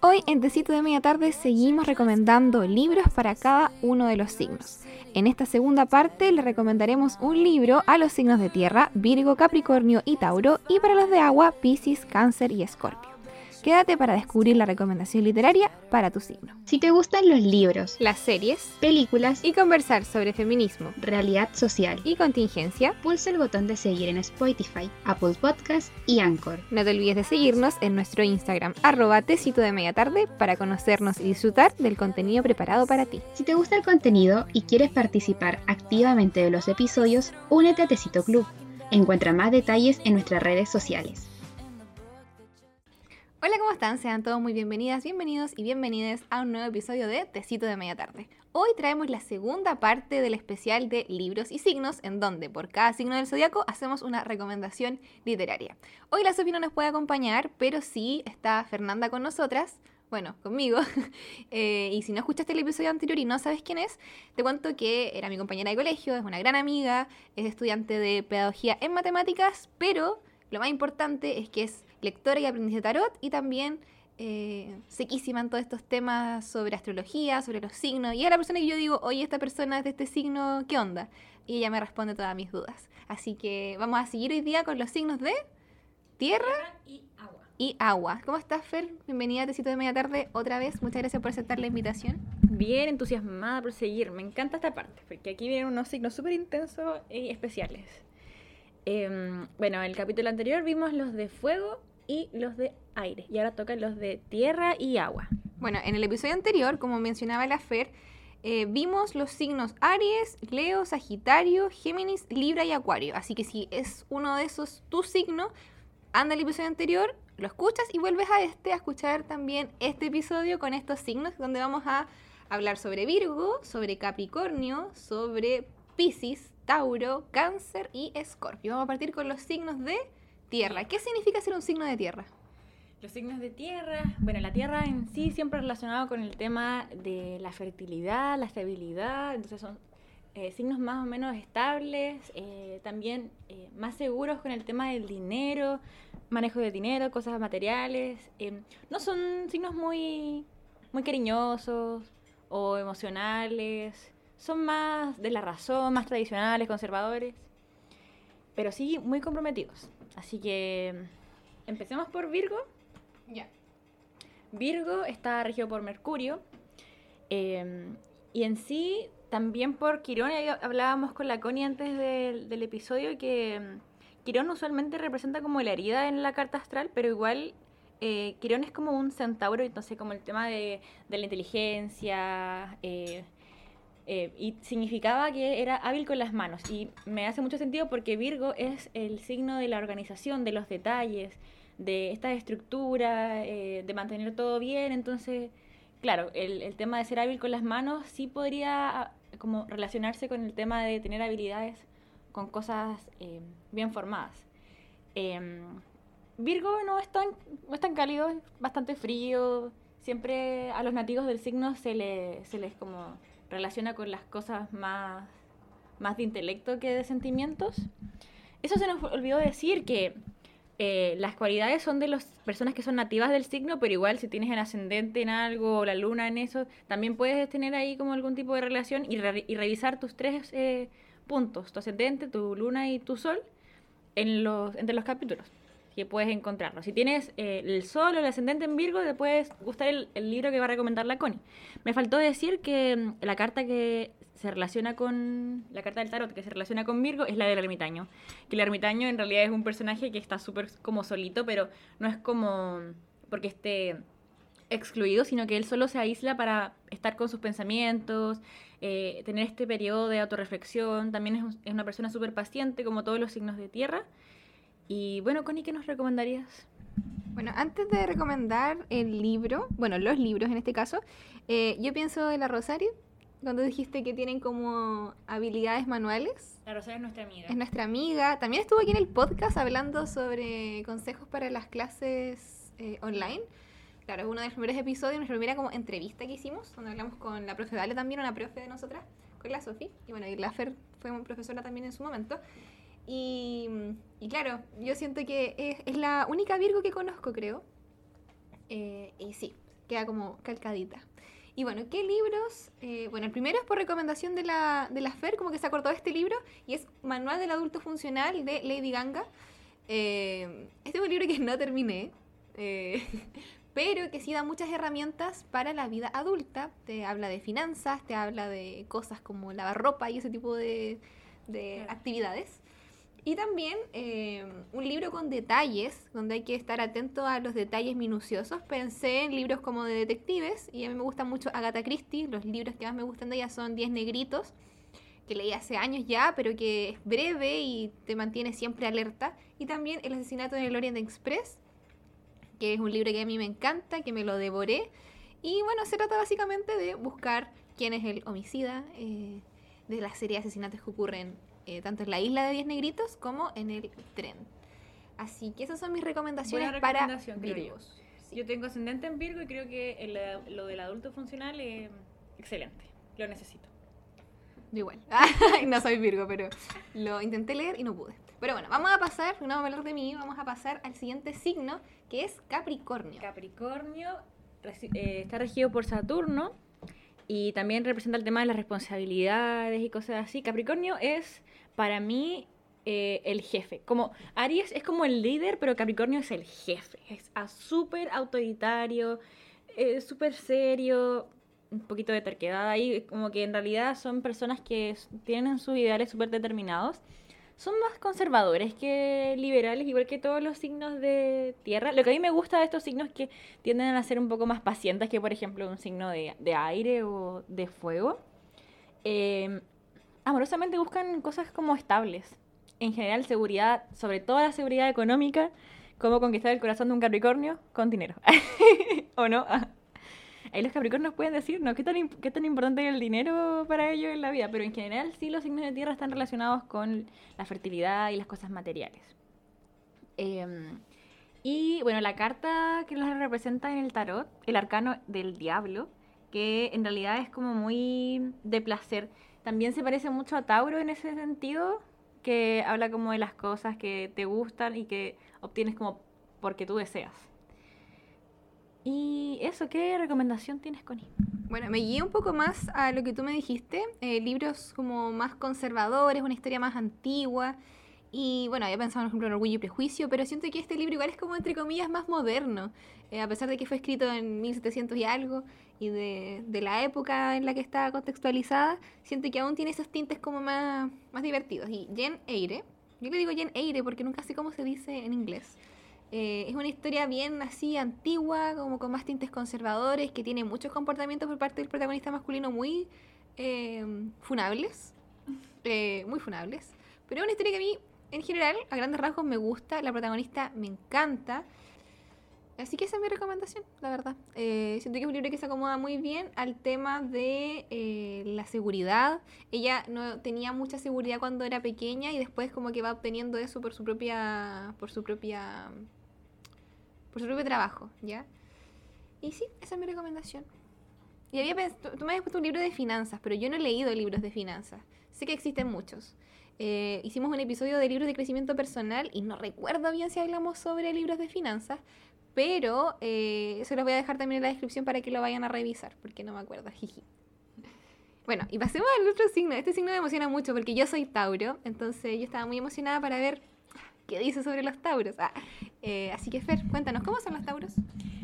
Hoy en Tecito de Media Tarde seguimos recomendando libros para cada uno de los signos. En esta segunda parte le recomendaremos un libro a los signos de tierra, Virgo, Capricornio y Tauro, y para los de agua, Piscis, Cáncer y Escorpio. Quédate para descubrir la recomendación literaria para tu signo. Si te gustan los libros, las series, películas y conversar sobre feminismo, realidad social y contingencia, pulsa el botón de seguir en Spotify, Apple Podcast y Anchor. No te olvides de seguirnos en nuestro Instagram, arroba tecito de media tarde, para conocernos y disfrutar del contenido preparado para ti. Si te gusta el contenido y quieres participar activamente de los episodios, únete a Tecito Club. Encuentra más detalles en nuestras redes sociales. Hola, ¿cómo están? Sean todos muy bienvenidas, bienvenidos y bienvenidas a un nuevo episodio de Tecito de Media Tarde. Hoy traemos la segunda parte del especial de libros y signos, en donde por cada signo del zodiaco hacemos una recomendación literaria. Hoy la Sofía no nos puede acompañar, pero sí está Fernanda con nosotras, bueno, conmigo. Eh, y si no escuchaste el episodio anterior y no sabes quién es, te cuento que era mi compañera de colegio, es una gran amiga, es estudiante de pedagogía en matemáticas, pero lo más importante es que es lectora y aprendiz de tarot y también eh, sequísima en todos estos temas sobre astrología, sobre los signos. Y es la persona que yo digo, oye, esta persona es de este signo, ¿qué onda? Y ella me responde todas mis dudas. Así que vamos a seguir hoy día con los signos de tierra, y agua. Y agua. ¿Cómo estás, Fer? Bienvenida a Tecito de Media Tarde otra vez. Muchas gracias por aceptar la invitación. Bien entusiasmada por seguir. Me encanta esta parte, porque aquí vienen unos signos súper intensos y especiales. Em, bueno, en el capítulo anterior vimos los de fuego y los de aire. Y ahora tocan los de tierra y agua. Bueno, en el episodio anterior, como mencionaba la Fer, eh, vimos los signos Aries, Leo, Sagitario, Géminis, Libra y Acuario. Así que si es uno de esos tu signo, anda el episodio anterior, lo escuchas y vuelves a este a escuchar también este episodio con estos signos donde vamos a hablar sobre Virgo, sobre Capricornio, sobre Pisces, Tauro, Cáncer y Escorpio. Vamos a partir con los signos de tierra. ¿Qué significa ser un signo de tierra? Los signos de tierra, bueno, la tierra en sí siempre relacionado con el tema de la fertilidad, la estabilidad, entonces son eh, signos más o menos estables, eh, también eh, más seguros con el tema del dinero, manejo de dinero, cosas materiales. no son signos muy, muy cariñosos o emocionales, son más de la razón, más tradicionales, conservadores, pero sí muy comprometidos. Así que empecemos por Virgo. Ya. Virgo está regido por Mercurio. Em, y en sí, también por Quirón, hablábamos con la Connie antes del, episodio que em, Quirón usualmente representa como la herida en la carta astral, pero igual eh, Quirón es como un centauro, entonces como el tema de, de la inteligencia, eh, eh, y significaba que era hábil con las manos. Y me hace mucho sentido porque Virgo es el signo de la organización, de los detalles, de esta estructura, eh, de mantener todo bien. Entonces, claro, el, tema de ser hábil con las manos sí podría ah, como relacionarse con el tema de tener habilidades con cosas eh, bien formadas. Em, Virgo no es, tan, no es tan cálido, es bastante frío. Siempre a los nativos del signo se, le, se les como relaciona con las cosas más, más de intelecto que de sentimientos. Eso se nos olvidó decir que eh, las cualidades son de las personas que son nativas del signo, pero igual si tienes el ascendente en algo o la luna en eso, también puedes tener ahí como algún tipo de relación y, y revisar tus tres eh, puntos, tu ascendente, tu luna y tu sol, en los, entre los capítulos que puedes encontrarlo. Si tienes eh, el sol o el ascendente en Virgo, te puedes gustar el, libro que va a recomendar la Connie. Me faltó decir que mm, la carta que se relaciona con la carta del tarot que se relaciona con Virgo es la del ermitaño. Que el ermitaño en realidad es un personaje que está súper como solito, pero no es como porque esté excluido, sino que él solo se aísla para estar con sus pensamientos, eh, tener este periodo de autorreflexión. También es, es una persona súper paciente, como todos los signos de tierra. Y bueno, Connie, ¿qué nos recomendarías? Bueno, antes de recomendar el libro, bueno, los libros en este caso, eh, yo pienso en la Rosario, cuando dijiste que tienen como habilidades manuales. La Rosario es nuestra amiga. Es nuestra amiga. También estuvo aquí en el podcast hablando sobre consejos para las clases eh, online. Claro, es uno de los primeros episodios, nuestra primera como entrevista que hicimos, donde hablamos con la profe Dale también, una profe de nosotras, con la Sofi. Y bueno, y la Fer fue una profesora también en su momento. Y, claro, yo siento que es, la única Virgo que conozco, creo. Eh, y sí, queda como calcadita. Y bueno, ¿qué libros? Eh, bueno, el primero es por recomendación de la, de la FER, como que se acordó de este libro, y es Manual del Adulto Funcional de Lady Ganga. Eh, este es un libro que no terminé, eh, pero que sí da muchas herramientas para la vida adulta. Te habla de finanzas, te habla de cosas como lavar ropa y ese tipo de, de Claro. actividades. Y también eh, un libro con detalles, donde hay que estar atento a los detalles minuciosos. Pensé en libros como de detectives, y a mí me gusta mucho Agatha Christie. Los libros que más me gustan de ella son 10 negritos, que leí hace años ya, pero que es breve y te mantiene siempre alerta. Y también El asesinato en el Orient Express, que es un libro que a mí me encanta, que me lo devoré. Y bueno, se trata básicamente de buscar quién es el homicida eh, de la serie de asesinatos que ocurren eh, tanto en la isla de Diez Negritos como en el tren. Así que esas son mis recomendaciones para. Virgos. Sí. Yo tengo ascendente en Virgo y creo que el- lo del adulto funcional es excelente. Lo necesito. Yo igual. no soy Virgo, pero lo intenté leer y no pude. Pero bueno, vamos a pasar, no vamos a hablar de mí, vamos a pasar al siguiente signo, que es Capricornio. Capricornio eh, está regido por Saturno y también representa el tema de las responsabilidades y cosas así. Capricornio es, para mí, eh, el jefe. Como Aries es como el líder, pero Capricornio es el jefe. Es súper autoritario, eh, súper serio, un poquito de terquedad ahí. Como que en realidad son personas que tienen sus ideales súper determinados. Son más conservadores que liberales, igual que todos los signos de tierra. Lo que a mí me gusta de estos signos es que tienden a ser un poco más pacientes que, por ejemplo, un signo de, de aire o de fuego. Eh, amorosamente buscan cosas como estables. En general, seguridad, sobre todo la seguridad económica, cómo conquistar el corazón de un Capricornio con dinero. ¿O no? Ahí los Capricornios pueden decir, ¿no? ¿Qué tan, ¿Qué tan importante es el dinero para ellos en la vida? Pero en general sí los signos de tierra están relacionados con la fertilidad y las cosas materiales. Em, y bueno, la carta que los representa en el tarot, el arcano del diablo, que en realidad es como muy de placer. También se parece mucho a Tauro en ese sentido, que habla como de las cosas que te gustan y que obtienes como porque tú deseas. Y eso, ¿qué recomendación tienes, Connie? Bueno, me guié un poco más a lo que tú me dijiste, eh, libros como más conservadores, una historia más antigua. Y bueno, había pensado, por ejemplo, en Orgullo y Prejuicio, pero siento que este libro igual es como, entre comillas, más moderno. Eh, a pesar de que fue escrito en 1700 y algo, y de, de la época en la que está contextualizada, siento que aún tiene esos tintes como más, más divertidos. Y Jen Eyre, yo le digo Jen Eyre porque nunca sé cómo se dice en inglés. Eh, es una historia bien así antigua, como con más tintes conservadores, que tiene muchos comportamientos por parte del protagonista masculino muy eh, funables. eh, muy funables. Pero es una historia que a mí, en general, a grandes rasgos me gusta. La protagonista me encanta. Así que esa es mi recomendación, la verdad. Eh, siento que es un libro que se acomoda muy bien al tema de eh, la seguridad. Ella no tenía mucha seguridad cuando era pequeña y después como que va obteniendo eso por su propia, por su propia, por su propio trabajo, ¿ya? Y sí, esa es mi recomendación. Y había pens- tú, tú me habías puesto un libro de finanzas, pero yo no he leído libros de finanzas. Sé que existen muchos. Eh, hicimos un episodio de libros de crecimiento personal y no recuerdo bien si hablamos sobre libros de finanzas, pero eh, se los voy a dejar también en la descripción para que lo vayan a revisar, porque no me acuerdo. jiji. Bueno, y pasemos al otro signo. Este signo me emociona mucho porque yo soy Tauro, entonces yo estaba muy emocionada para ver qué dice sobre los Tauros. Ah, eh, así que Fer, cuéntanos, ¿cómo son los Tauros?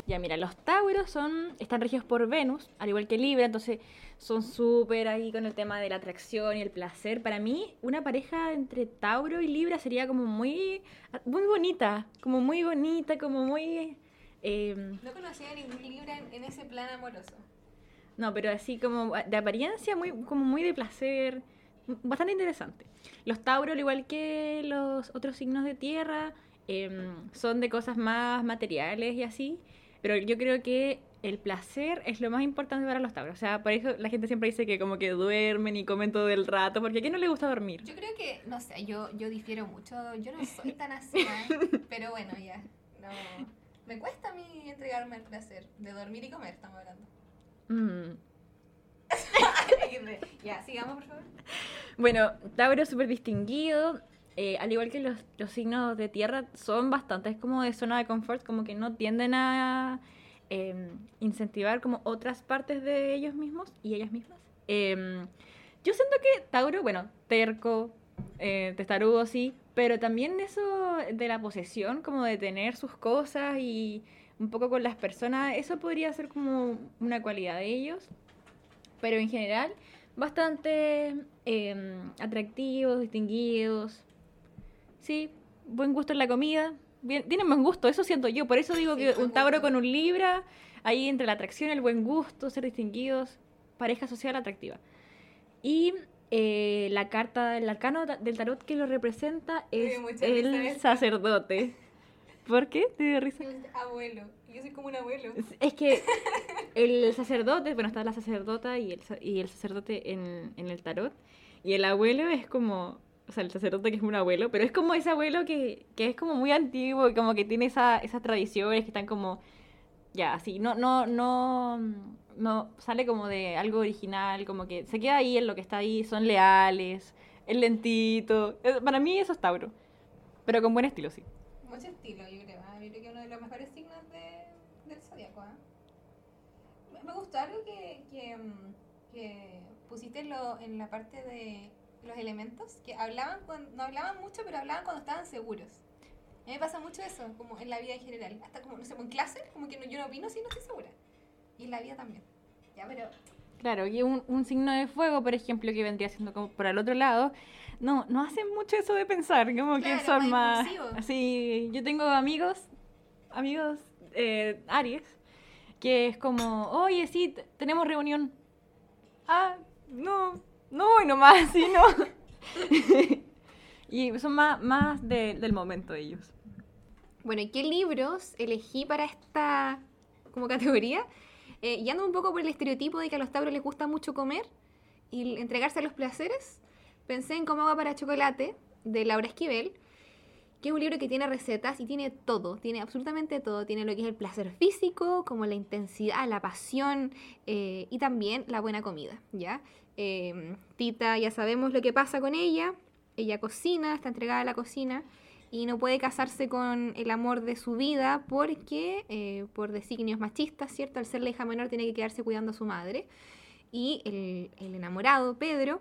Ya, mira, los Tauros son, están regidos por Venus, al igual que Libra, entonces son súper ahí con el tema de la atracción y el placer. Para mí, una pareja entre Tauro y Libra sería como muy, muy bonita, como muy bonita, como muy... eh, No conocía ningún Libra en, en ese plan amoroso. no, pero así como de apariencia, muy, como muy de placer, bastante interesante. Los Tauros, al igual que los otros signos de tierra, em, son de cosas más materiales y así, pero yo creo que el placer es lo más importante para los Tauros. O sea, por eso la gente siempre dice que como que duermen y comen todo el rato, porque ¿a quién no le gusta dormir? Yo creo que, no sé, yo, yo difiero mucho. Yo no soy tan así, ¿eh? pero bueno, ya. No. Me cuesta a mí entregarme el placer de dormir y comer, estamos hablando. Mm. ya, sigamos, por favor. Bueno, Tauro súper distinguido. eh, al igual que los, los signos de tierra, son bastantes como de zona de confort, como que no tienden a em, incentivar como otras partes de ellos mismos y ellas mismas. Em, yo siento que Tauro, bueno, terco, eh, testarudo, sí, pero también eso de la posesión, como de tener sus cosas y un poco con las personas, eso podría ser como una cualidad de ellos. Pero en general, bastante em, atractivos, distinguidos. Sí, buen gusto en la comida. Bien, tienen buen gusto, eso siento yo. Por eso digo Sí, que un Tauro gusto. con un Libra, ahí entre la atracción, el buen gusto, ser distinguidos, pareja social atractiva. Y eh, la carta del arcano del tarot que lo representa es el sacerdote. ¿Por qué te dio risa? Abuelo. Yo soy como un abuelo. Es- que el sacerdote, bueno, está la sacerdota y el, y el sacerdote en, en el tarot. Y el abuelo es como, o sea, el sacerdote que es un abuelo, pero es como ese abuelo que, que es como muy antiguo y como que tiene esa, esas tradiciones que están como, ya, así, no, no, no, no sale como de algo original, como que se queda ahí en lo que está ahí, son leales, es lentito. Para mí eso es Tauro, pero con buen estilo, sí. Mucho estilo, yo creo. ¿ah? Yo creo que uno de los mejores signos de, del zodiaco. ¿ah? Me, gustó algo que, que, mm, que pusiste en, lo- en la parte de los elementos, que hablaban cuando, no hablaban mucho, pero hablaban cuando estaban seguros. A mí me pasa mucho eso, como en la vida en general. Hasta como, no sé, en clase, como que no, yo no opino si no estoy segura. Y en la vida también. Ya, pero Claro, y un, un signo de fuego, por ejemplo, que vendría siendo como por el otro lado, no, no hacen mucho eso de pensar, como que son más más... Así, yo tengo amigos, amigos eh, Aries, que es como, oye, sí, tenemos reunión. Ah, no, no voy nomás, sí, no. y son más, más de- del momento ellos. Bueno, ¿y qué libros elegí para esta como categoría? Eh, y ando un poco por el estereotipo de que a los tauros les gusta mucho comer y entregarse a los placeres. Pensé en Como agua para chocolate, de Laura Esquivel, que es un libro que tiene recetas y tiene todo, tiene absolutamente todo. Tiene lo que es el placer físico, como la intensidad, la pasión eh, y también la buena comida, ¿ya? Eh, Tita, ya sabemos lo que pasa con ella. Ella cocina, está entregada a la cocina y no puede casarse con el amor de su vida porque, eh, por designios machistas, ¿cierto? Al ser la hija menor tiene que quedarse cuidando a su madre. Y el, el enamorado, Pedro,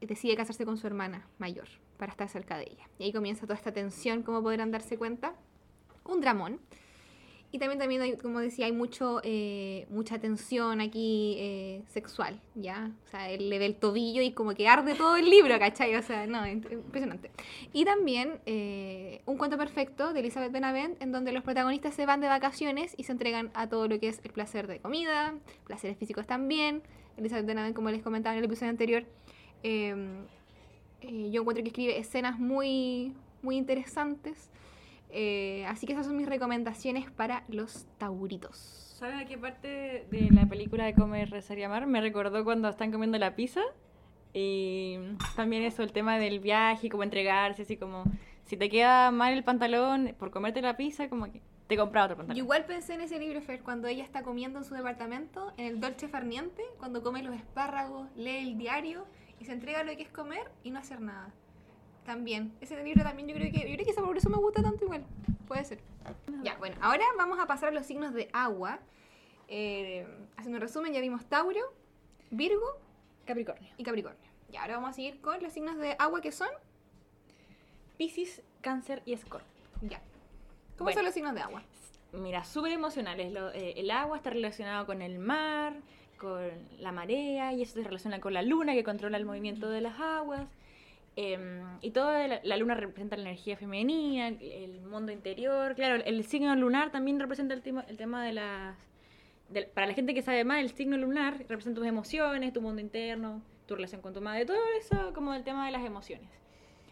decide casarse con su hermana mayor para estar cerca de ella. Y ahí comienza toda esta tensión, como podrán darse cuenta. Un dramón. Y también, también como decía, hay mucho, eh, mucha tensión aquí eh, sexual, ¿ya? O sea, él le ve el tobillo y como que arde todo el libro, ¿cachai? O sea, no, impresionante. Y también eh, Un cuento perfecto de Elizabeth Benavent, en donde los protagonistas se van de vacaciones y se entregan a todo lo que es el placer de comida, placeres físicos también. Elizabeth Benavent, como les comentaba en el episodio anterior, eh, yo encuentro que escribe escenas muy, muy interesantes. Eh, así que esas son mis recomendaciones para los tauritos. ¿Sabes a qué parte de la película de Comer, Rezar y Amar me recordó cuando están comiendo la pizza? Y también eso, el tema del viaje, como entregarse, así como si te queda mal el pantalón por comerte la pizza, como que te compras otro Yo pantalón. igual pensé en ese libro, Fer, cuando ella está comiendo en su departamento, en el Dolce Farniente, cuando come los espárragos, lee el diario y se entrega lo que es comer y no hacer nada. También, ese libro también yo creo que, yo creo que esa- por eso me gusta tanto igual. Puede ser. Ya, bueno, ahora vamos a pasar a los signos de agua. Eh, haciendo un resumen, ya vimos Tauro, Virgo Capricornio. y Capricornio. Y ahora vamos a seguir con los signos de agua que son. Piscis, Cáncer y Escorpio. Ya. ¿Cómo Bueno. son los signos de agua? Mira, súper emocionales. Lo- eh, el agua está relacionado con el mar, con la marea, y eso se relaciona con la luna que controla el movimiento de las aguas. Em, y toda la, la luna representa la energía femenina, el, el mundo interior. Claro, el, signo lunar también representa el tema, el tema de las... del- para la gente que sabe más, el signo lunar representa tus emociones, tu mundo interno, tu relación con tu madre, todo eso como el tema de las emociones.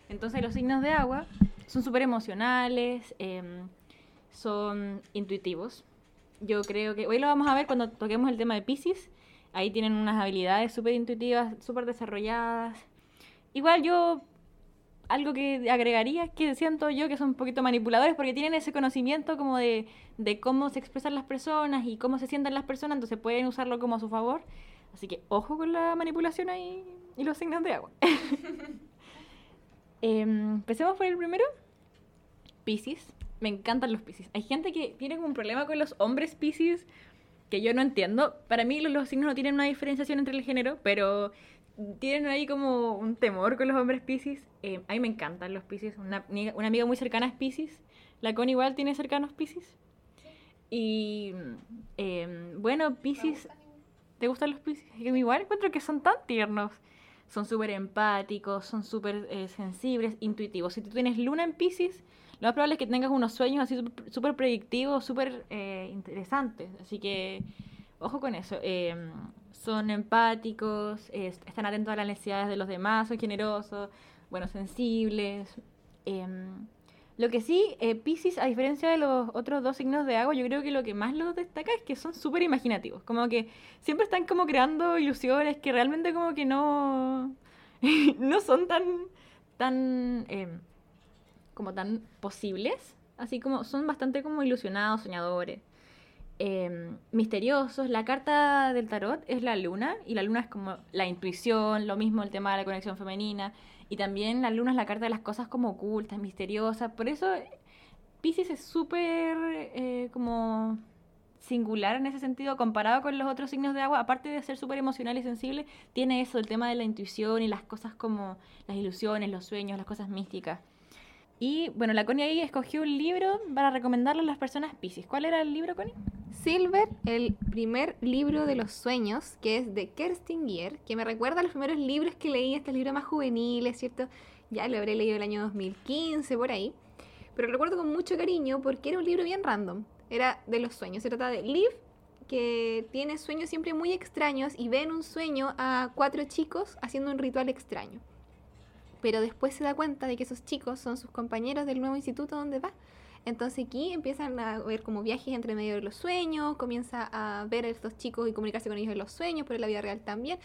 Entonces los signos de agua son súper emocionales, em, son intuitivos. Yo creo que hoy lo vamos a ver cuando toquemos el tema de Pisces. Ahí tienen unas habilidades súper intuitivas, súper desarrolladas. Igual yo, algo que agregaría que siento yo que son un poquito manipuladores porque tienen ese conocimiento como de, cómo se expresan las personas y cómo se sienten las personas, entonces pueden usarlo como a su favor. Así que ojo con la manipulación ahí y los signos de agua. Em, empecemos por el primero. Pisces. me encantan los Pisces. Hay gente que tiene como un problema con los hombres Pisces que yo no entiendo. Para mí los, signos no tienen una diferenciación entre el género, pero tienen ahí como un temor con los hombres Pisces. Eh, a mí me encantan los Pisces. Una, una amiga muy cercana es Pisces. La Con igual tiene cercanos Pisces. Y eh, bueno, Pisces. ¿Te gustan los Pisces? Igual encuentro que son tan tiernos. Son súper empáticos, son súper eh, sensibles, intuitivos. Si tú tienes luna en Pisces, lo más probable es que tengas unos sueños así súper- predictivos, súper eh, interesantes. Así que, ojo con eso. Eh, son empáticos, están atentos a las necesidades de los demás, son generosos, bueno, sensibles. Em, lo que sí, eh, Pisces, a diferencia de los otros dos signos de agua, yo creo que lo que más los destaca es que son súper imaginativos. Como que siempre están como creando ilusiones que realmente como que no, no son tan, tan, em, como tan posibles. Así como son bastante como ilusionados, soñadores. em, misteriosos. La carta del tarot es la luna y la luna es como la intuición, lo mismo el tema de la conexión femenina. Y también la luna es la carta de las cosas como ocultas, misteriosas. Por eso Pisces es súper eh, como singular en ese sentido comparado con los otros signos de agua. Aparte de ser súper emocional y sensible, tiene eso, el tema de la intuición y las cosas como las ilusiones, los sueños, las cosas místicas. Y bueno, la Connie ahí escogió un libro para recomendarle a las personas Pisces. ¿Cuál era el libro, Connie? Silver, el primer libro de los sueños, que es de Kerstin Gier, que me recuerda a los primeros libros que leí, estos libros más juveniles, ¿cierto? Ya lo habré leído el año 2015, por ahí. Pero lo recuerdo con mucho cariño porque era un libro bien random. Era de los sueños. Se trata de Liv, que tiene sueños siempre muy extraños y ve en un sueño a cuatro chicos haciendo un ritual extraño. Pero después se da cuenta de que esos chicos son sus compañeros del nuevo instituto donde va. Entonces aquí empiezan a ver como viajes entre medio de los sueños, comienza a ver a estos chicos y comunicarse con ellos en los sueños, pero en la vida real también.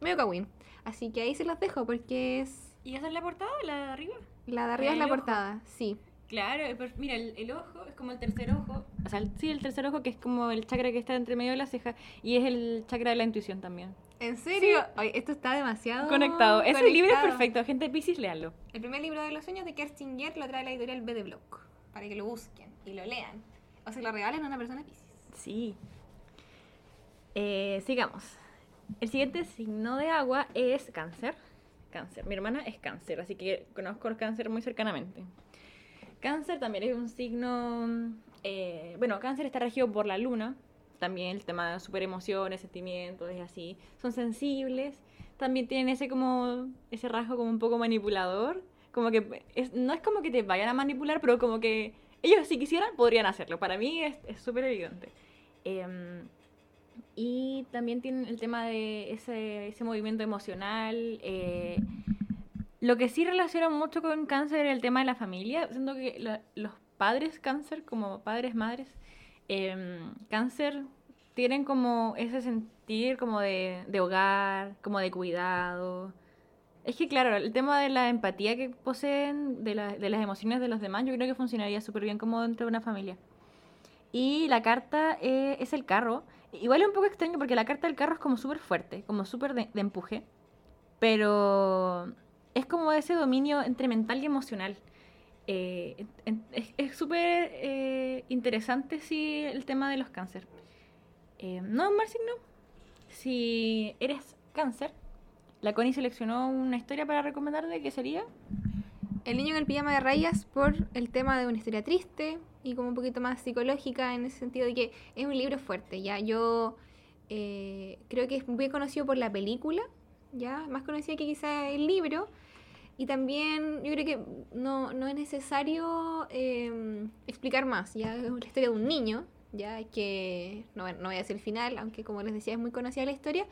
Medio cagüín. Así que ahí se los dejo porque es... ¿Y esa es la portada, la de arriba? La de arriba es la portada, sí. Claro, mira, el, el ojo es como el tercer ojo. O sea, el- sí, el tercer ojo que es como el chakra que está entre medio de la ceja y es el chakra de la intuición también. ¿En serio? Ay, esto está demasiado Conectado. Ese libro es conectado. perfecto. Gente Pisces, léalo. El primer libro de los sueños de Kerstin Gier lo trae la editorial B de Block, para que lo busquen y lo lean. O se lo regalen a una persona Pisces. Sí. Eh, sigamos. El siguiente signo de agua es cáncer. Cáncer. Mi hermana es cáncer, así que conozco el cáncer muy cercanamente. Cáncer también es un signo... eh, bueno, cáncer está regido por la luna. También el tema de super emociones, sentimientos y así. Son sensibles. También tienen ese como... Ese rasgo como un poco manipulador. Como que... es- no es como que te vayan a manipular, pero como que... Ellos si quisieran podrían hacerlo. Para mí es es súper evidente. Em, y también tienen el tema de ese, ese movimiento emocional. eh, lo que sí relaciona mucho con cáncer es el tema de la familia. Siento que los padres cáncer, como padres, madres, em, cáncer, tienen como ese sentir como de, de hogar, como de cuidado. Es que claro, el tema de la empatía que poseen, de, la- de las emociones de los demás, yo creo que funcionaría súper bien como dentro de una familia. Y la carta eh, es el carro. Igual es un poco extraño porque la carta del carro es como súper fuerte, como súper de empuje. Pero es como ese dominio entre mental y emocional. Eh, es súper eh, interesante sí, el tema de los cáncer. Eh, no, mal signo. Si eres cáncer, la Connie seleccionó una historia para recomendarte que sería El niño en el pijama de rayas por el tema de una historia triste y como un poquito más psicológica en ese sentido de que es un libro fuerte, ¿ya? Yo eh, creo que es muy conocido por la película, ¿ya? Más conocida que quizá el libro. Y también yo creo que no, no es necesario eh, explicar más, ¿ya? Es la historia de un niño, ¿ya? Que no, no voy a decir el final, aunque como les decía es muy conocida la historia,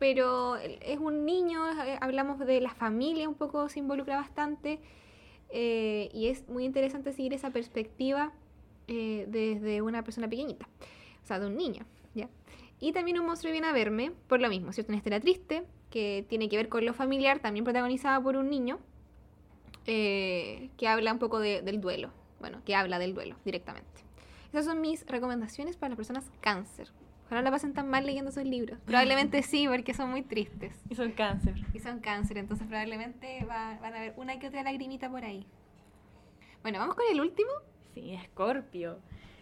pero es un niño, eh, hablamos de la familia, un poco se involucra bastante, eh, y es muy interesante seguir esa perspectiva eh, desde una persona pequeñita, o sea, de un niño, ¿ya? Y también un monstruo viene a verme, por lo mismo, ¿cierto? Una historia triste, que tiene que ver con lo familiar, también protagonizada por un niño, eh, que habla un poco de- del duelo, bueno, que habla del duelo directamente. Esas son mis recomendaciones para las personas cáncer. Ojalá no la pasen tan mal leyendo esos libros. Probablemente sí, porque son muy tristes. y son cáncer. Y son cáncer, entonces probablemente va- van a ver una que otra lagrimita por ahí. Bueno, vamos con el último. Sí, Escorpio.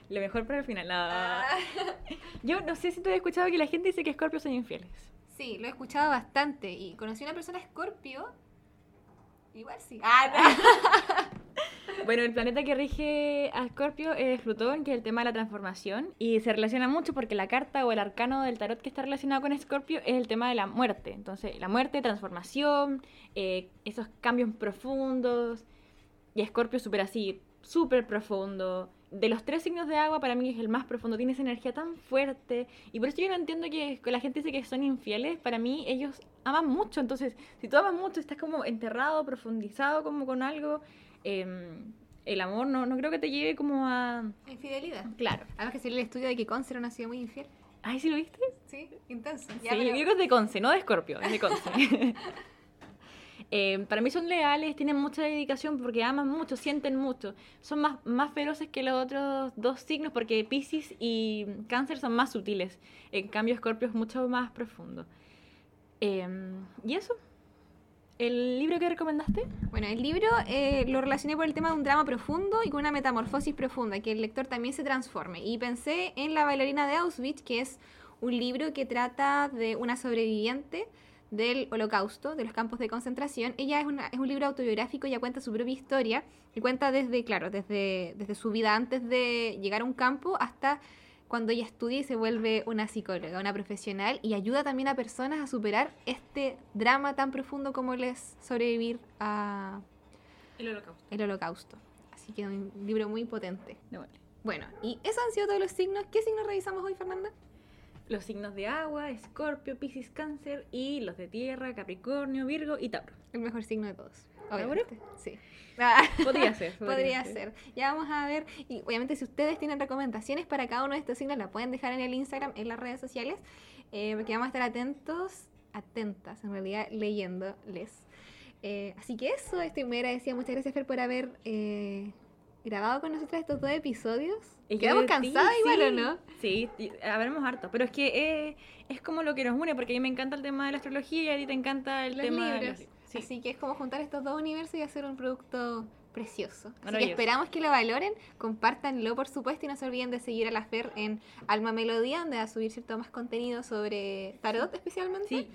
Lo mejor para el final. nada. Ah. Yo no sé si tú has escuchado que la gente dice que Escorpio son infieles. Sí, lo he escuchado bastante y conocí a una persona escorpio. Igual sí. Ah, Bueno, el planeta que rige a Escorpio es Plutón, que es el tema de la transformación. Y se relaciona mucho porque la carta o el arcano del tarot que está relacionado con Escorpio es el tema de la muerte. Entonces, la muerte, transformación, eh, esos cambios profundos. Y Escorpio súper así, súper profundo. De los tres signos de agua, para mí es el más profundo. Tiene esa energía tan fuerte. Y por eso yo no entiendo que la gente dice que son infieles. Para mí, ellos aman mucho. Entonces, si tú amas mucho, estás como enterrado, profundizado como con algo. em, el amor no, no creo que te lleve como a... Infidelidad. Claro. Además que salió el estudio de que Conce era una ciudad muy infiel. Ay, ¿sí lo viste? Sí, intenso. Sí, yo creo que es de Conce, no de Escorpio, es de Conce. Eh, para mí son leales, tienen mucha dedicación porque aman mucho, sienten mucho. Son más, más feroces que los otros dos signos porque Pisces y Cáncer son más sutiles. En cambio, Escorpio es mucho más profundo. Eh, ¿Y eso? ¿El libro que recomendaste? Bueno, el libro eh, lo relacioné por el tema de un drama profundo y con una metamorfosis profunda, que el lector también se transforme. Y pensé en La bailarina de Auschwitz, que es un libro que trata de una sobreviviente del holocausto, de los campos de concentración. Ella es, una- es un libro autobiográfico, ella cuenta su propia historia y cuenta desde, claro, desde, desde su vida antes de llegar a un campo hasta cuando ella estudia y se vuelve una psicóloga, una profesional, y ayuda también a personas a superar este drama tan profundo como el es sobrevivir a El holocausto. el holocausto. Así que un libro muy potente. Bueno, y esos han sido todos los signos. ¿Qué signos revisamos hoy, Fernanda? Los signos de agua, Escorpio, Piscis, Cáncer y los de tierra, Capricornio, Virgo y Tauro. El mejor signo de todos. Obviamente. Sí. Ah, Podría ser. Podría ser. Ya vamos a ver. Y obviamente, si ustedes tienen recomendaciones para cada uno de estos signos, la pueden dejar en el Instagram, en las redes sociales, eh, porque vamos a estar atentos, atentas, en realidad, leyéndoles. Eh, así que eso, estoy muy agradecida. Muchas gracias, Fer, por haber eh, grabado con nosotras estos dos episodios. Es que Quedamos divertido, cansadas igual, ¿o sí. no? Sí, y hablamos harto. Pero es que eh, es como lo que nos une, porque a mí me encanta el tema de la astrología y a ti te encanta el Los tema de libros. los Sí. Así que es como juntar estos dos universos y hacer un producto precioso. Así que esperamos que lo valoren, compártanlo por supuesto y no se olviden de seguir a la Fer en Alma Melodía, donde va a subir cierto más contenido sobre tarot especialmente. Sí,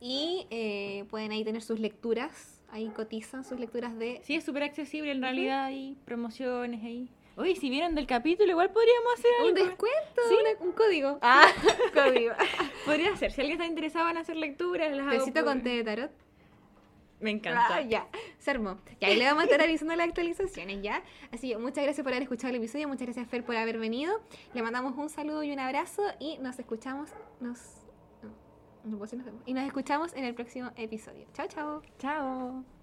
Y eh, pueden ahí tener sus lecturas, ahí cotizan sus lecturas de... sí, es súper accesible en realidad, hay promociones ahí. Oye, si vieron del capítulo, igual podríamos hacer Un algo. descuento, Sí. una- un código. Ah, código. Podría ser, si alguien está interesado en hacer lecturas, las Tecito por- con té de tarot. Me encanta. Ah, ya, se armó. Y ahí le vamos a estar avisando las actualizaciones, ¿ya? Así que muchas gracias por haber escuchado el episodio, muchas gracias Fer por haber venido. Le mandamos un saludo y un abrazo y nos escuchamos, nos... no, no puedo decir nos vemos. Y nos escuchamos en el próximo episodio. Chao, chao. Chao.